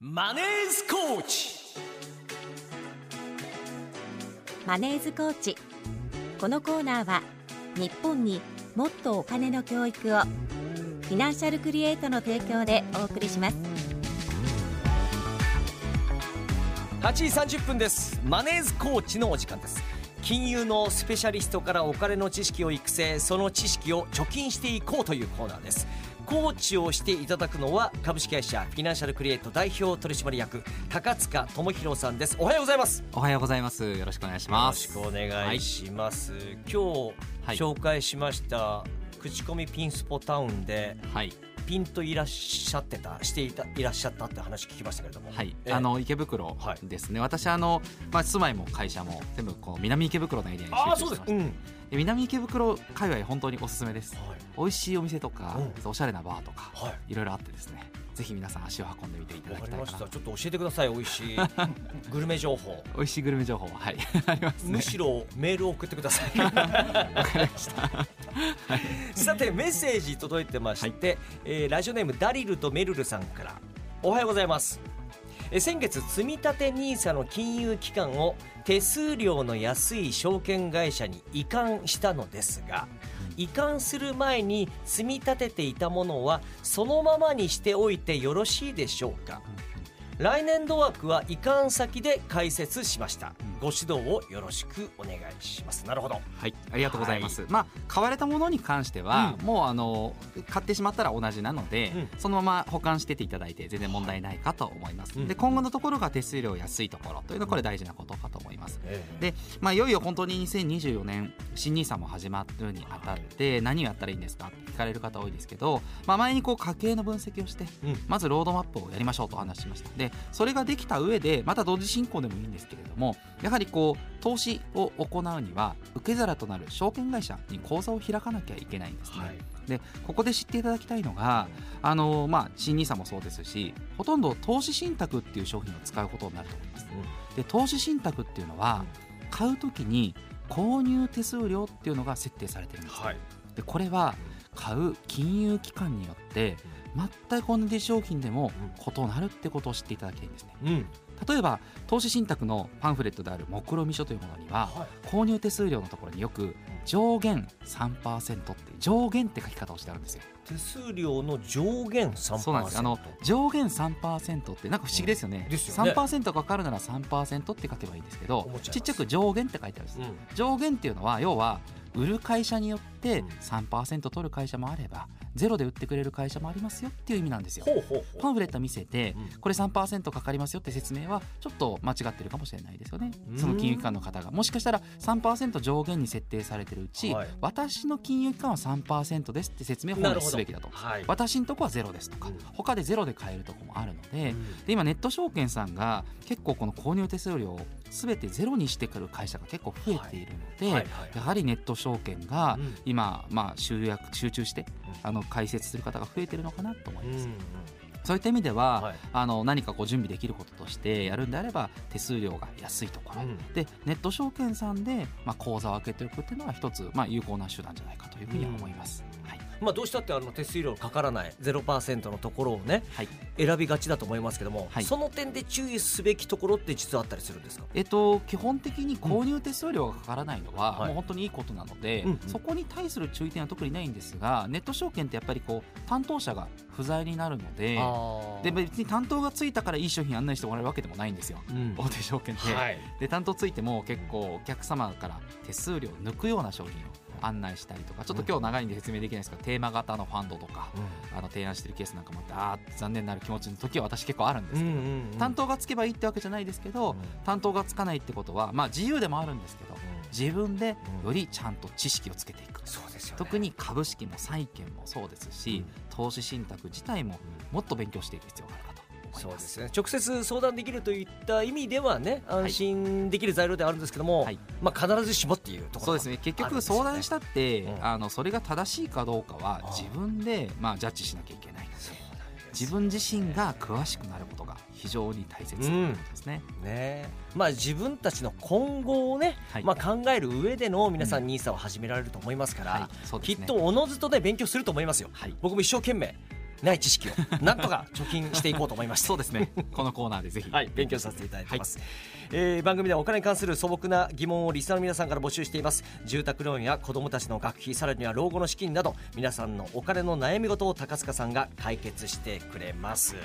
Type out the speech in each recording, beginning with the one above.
マネースコーチ。マネーズコーチ。このコーナーは日本にもっとお金の教育をフィナンシャルクリエイトの提供でお送りします。8時30分です。マネーズコーチのお時間です金融のスペシャリストからお金の知識を育成その知識を貯金していこうというコーナーです。コーチをしていただくのは株式会社フィナンシャルクリエイト代表取締役高塚智博さんです。おはようございます。おはようございます。よろしくお願いしよろしますくお願いします、今日はい。紹介しました口コミピンスポタウンではいピンといらっしゃってたしていたいらっしゃったって話聞きましたけれども。はい。ええ。あの池袋はい。ですね、私あのまあ住まいも会社も全部こう南池袋のエリアに集中してまそうです。うん。で南池袋界隈本当におすすめです。はい。美味しいお店とかうん。おしゃれなバーとかはい。いろいろあってですねぜひ皆さん足を運んでみていただきたいかなちょっと教えてください美味しい。グルメ情報。美味しいグルメ情報ははい。ありますね。むしろメールを送ってください。わかりました。さてメッセージ届いてまして、えーラジオネームダリルとメルルさんから。おはようございます。えー先月積立 NISA の金融機関を手数料の安い証券会社に移管したのですが移管する前に積み立てていたものはそのままにしておいてよろしいでしょうか？来年度枠は移管先で解説しました。ご指導をよろしくお願いします。なるほど。はい、ありがとうございます。まあ買われたものに関しては、うん。もうあの買ってしまったら同じなので、うん。そのまま保管してていただいて全然問題ないかと思います。うん。で今後のところが手数料安いところというのはこれ大事なことかと思います。えで、まあ、いよいよ本当に2024年新 NISA も始まるにあたって何をやったらいいんですかって聞かれる方多いですけど、まあ、前にこう家計の分析をしてうん。まずロードマップをやりましょうとお話ししました。でそれができた上でまた同時進行でもいいんですけれどもやはりこう投資を行うには受け皿となる証券会社に口座を開かなきゃいけないんですね、はい。でここで知っていただきたいのがあの、まあ、新 NISA もそうですしほとんど投資信託っていう商品を使うことになると思います。で投資信託っていうのは買うときに購入手数料っていうのが設定されてるんです、はい。でこれは買う金融機関によって全く同じ商品でも異なるってことを知っていただきたいんですね。うん。例えば投資信託のパンフレットである目論見書というものにははい。購入手数料のところによく上限3%って上限って書き方をしてあるんですよ。手数料の上限3%そうなんですあの上限3%ってなんか不思議ですよね,、ですよね。3%がかかるなら3%って書けばいいんですけどちっちゃく上限って書いてあるんです、うん。上限っていうのは要は売る会社によってうん。3%取る会社もあればゼロで売ってくれる会社もありますよっていう意味なんですよ。パンフレット見せてうん。これ3%かかりますよって説明はちょっと間違ってるかもしれないですよね。うん。その金融機関の方が。もしかしたら3%上限に設定されてるうち、はい。私の金融機関は3%ですって説明を本来すべきだと。はい。私のとこはゼロですとか、うん。他でゼロで買えるとこもあるので,、うん。で今ネット証券さんが結構この購入手数料を全てゼロにしてくる会社が結構増えているので、やはりネット証券がうん今、まあ、集約集中してうん。あの開設する方が増えてるのかなと思います。うんそういった意味では、はい。あの何かこう準備できることとしてやるんであれば手数料が安いところ、うん。でネット証券さんで、まあ、口座を開けておくっていうのは一つ、まあ、有効な手段じゃないかというふうには思います。はいまあどうしたってあの手数料かからない0%のところをねはい。選びがちだと思いますけどもはい。その点で注意すべきところって実はあったりするんですか？えっと、基本的に購入手数料がかからないのは、はい。もう本当にいいことなので、うんうん。そこに対する注意点は特にないんですがネット証券ってやっぱりこう担当者が不在になるのでで別に担当がついたからいい商品案内してもらえるわけでもないんですよ。うん。大手証券って。はい。で担当ついても結構お客様から手数料を抜くような商品を案内したりとかちょっと今日長いんで説明できないですけどテーマ型のファンドとかあの提案してるケースなんかもあってあー残念なる気持ちの時は私結構あるんですけど、担当がつけばいいってわけじゃないですけど、うん。担当がつかないってことはまあ自由でもあるんですけど自分でよりちゃんと知識をつけていく、そうですよね。特に株式も債券もそうですし、投資信託自体ももっと勉強していく必要がある思いま。そうですすね。直接相談できるといった意味ではね安心できる材料ではあるんですけども、はい。まあ、必ずしもっていうところ。そうですね。結局相談したって、うん。あのそれが正しいかどうかは自分でまあジャッジしなきゃいけない。ので自分自身が詳しくなることが非常に大切ですね。ね。まあ自分たちの今後をね、はい。まあ、考える上での皆さん NISA を始められると思いますから、はい。そうですね。きっとおのずとね勉強すると思いますよ。はい。僕も一生懸命ない知識を なんとか貯金していこうと思いましたそうですね。このコーナーでぜひ、はい、勉強させていただいてます、はい、えー、番組ではお金に関する素朴な疑問をリスナーの皆さんから募集しています。住宅ローンや子どもたちの学費さらには老後の資金など皆さんのお金の悩み事を高塚さんが解決してくれます。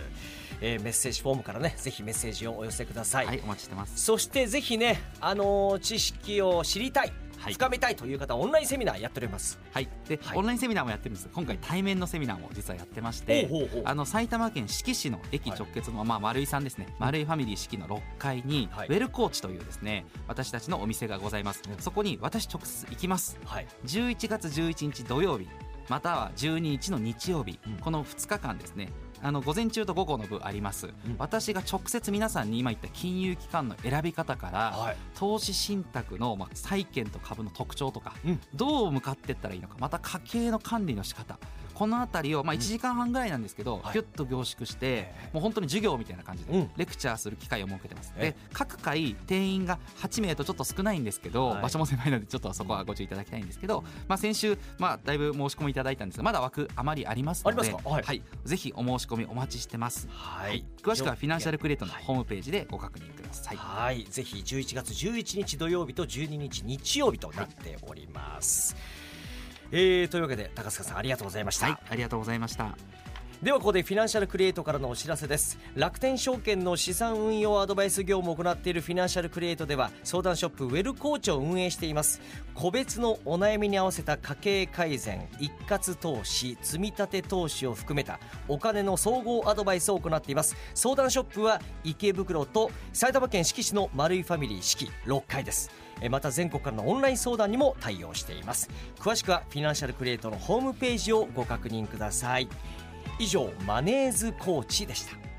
えー、メッセージフォームからねぜひメッセージをお寄せください、はい、お待ちしてます。そしてぜひねあのー、知識を知りたい、深めたいという方オンラインセミナーやっております。はい。で、はい、オンラインセミナーもやってるんです。今回対面のセミナーも実はやってましてあの埼玉県志木市の駅直結の、はい、まあ、丸井さんですね。丸井ファミリー四季の6階に、ウェルコーチというですね私たちのお店がございます、うん、そこに私直接行きます、はい、11月11日土曜日または12日の日曜日、うん、この2日間ですねあの午前中と午後の部あります、うん、私が直接皆さんに今言った金融機関の選び方から、はい、投資信託の、まあ、債券と株の特徴とか、うん、どう向かっていったらいいのかまた家計の管理の仕方この辺りを、まあ、1時間半ぐらいなんですけど、ぎゅっと凝縮して、もう本当に授業みたいな感じでレクチャーする機会を設けてます、で各回定員が8名とちょっと少ないんですけど、場所も狭いのでちょっとそこはご注意いただきたいんですけど、まあ、先週、まあ、だいぶ申し込みいただいたんですがまだ枠あまりありますのではい、ぜひお申し込みお待ちしてます、はい、詳しくはフィナンシャルクリエイトのホームページでご確認ください。はい。ぜひ11月11日土曜日と12日日曜日となっております、えー、というわけで高塚さんありがとうございました、はい、ありがとうございました。ではここでフィナンシャルクリエイトからのお知らせです。楽天証券の資産運用アドバイス業務を行っているフィナンシャルクリエイトでは相談ショップウェルコーチを運営しています。個別のお悩みに合わせた家計改善一括投資積立投資を含めたお金の総合アドバイスを行っています。相談ショップは池袋と埼玉県志木市の丸いファミリー四季6階です。また全国からのオンライン相談にも対応しています。詳しくはフィナンシャルクリエイトのホームページをご確認ください。以上マネーズコーチでした。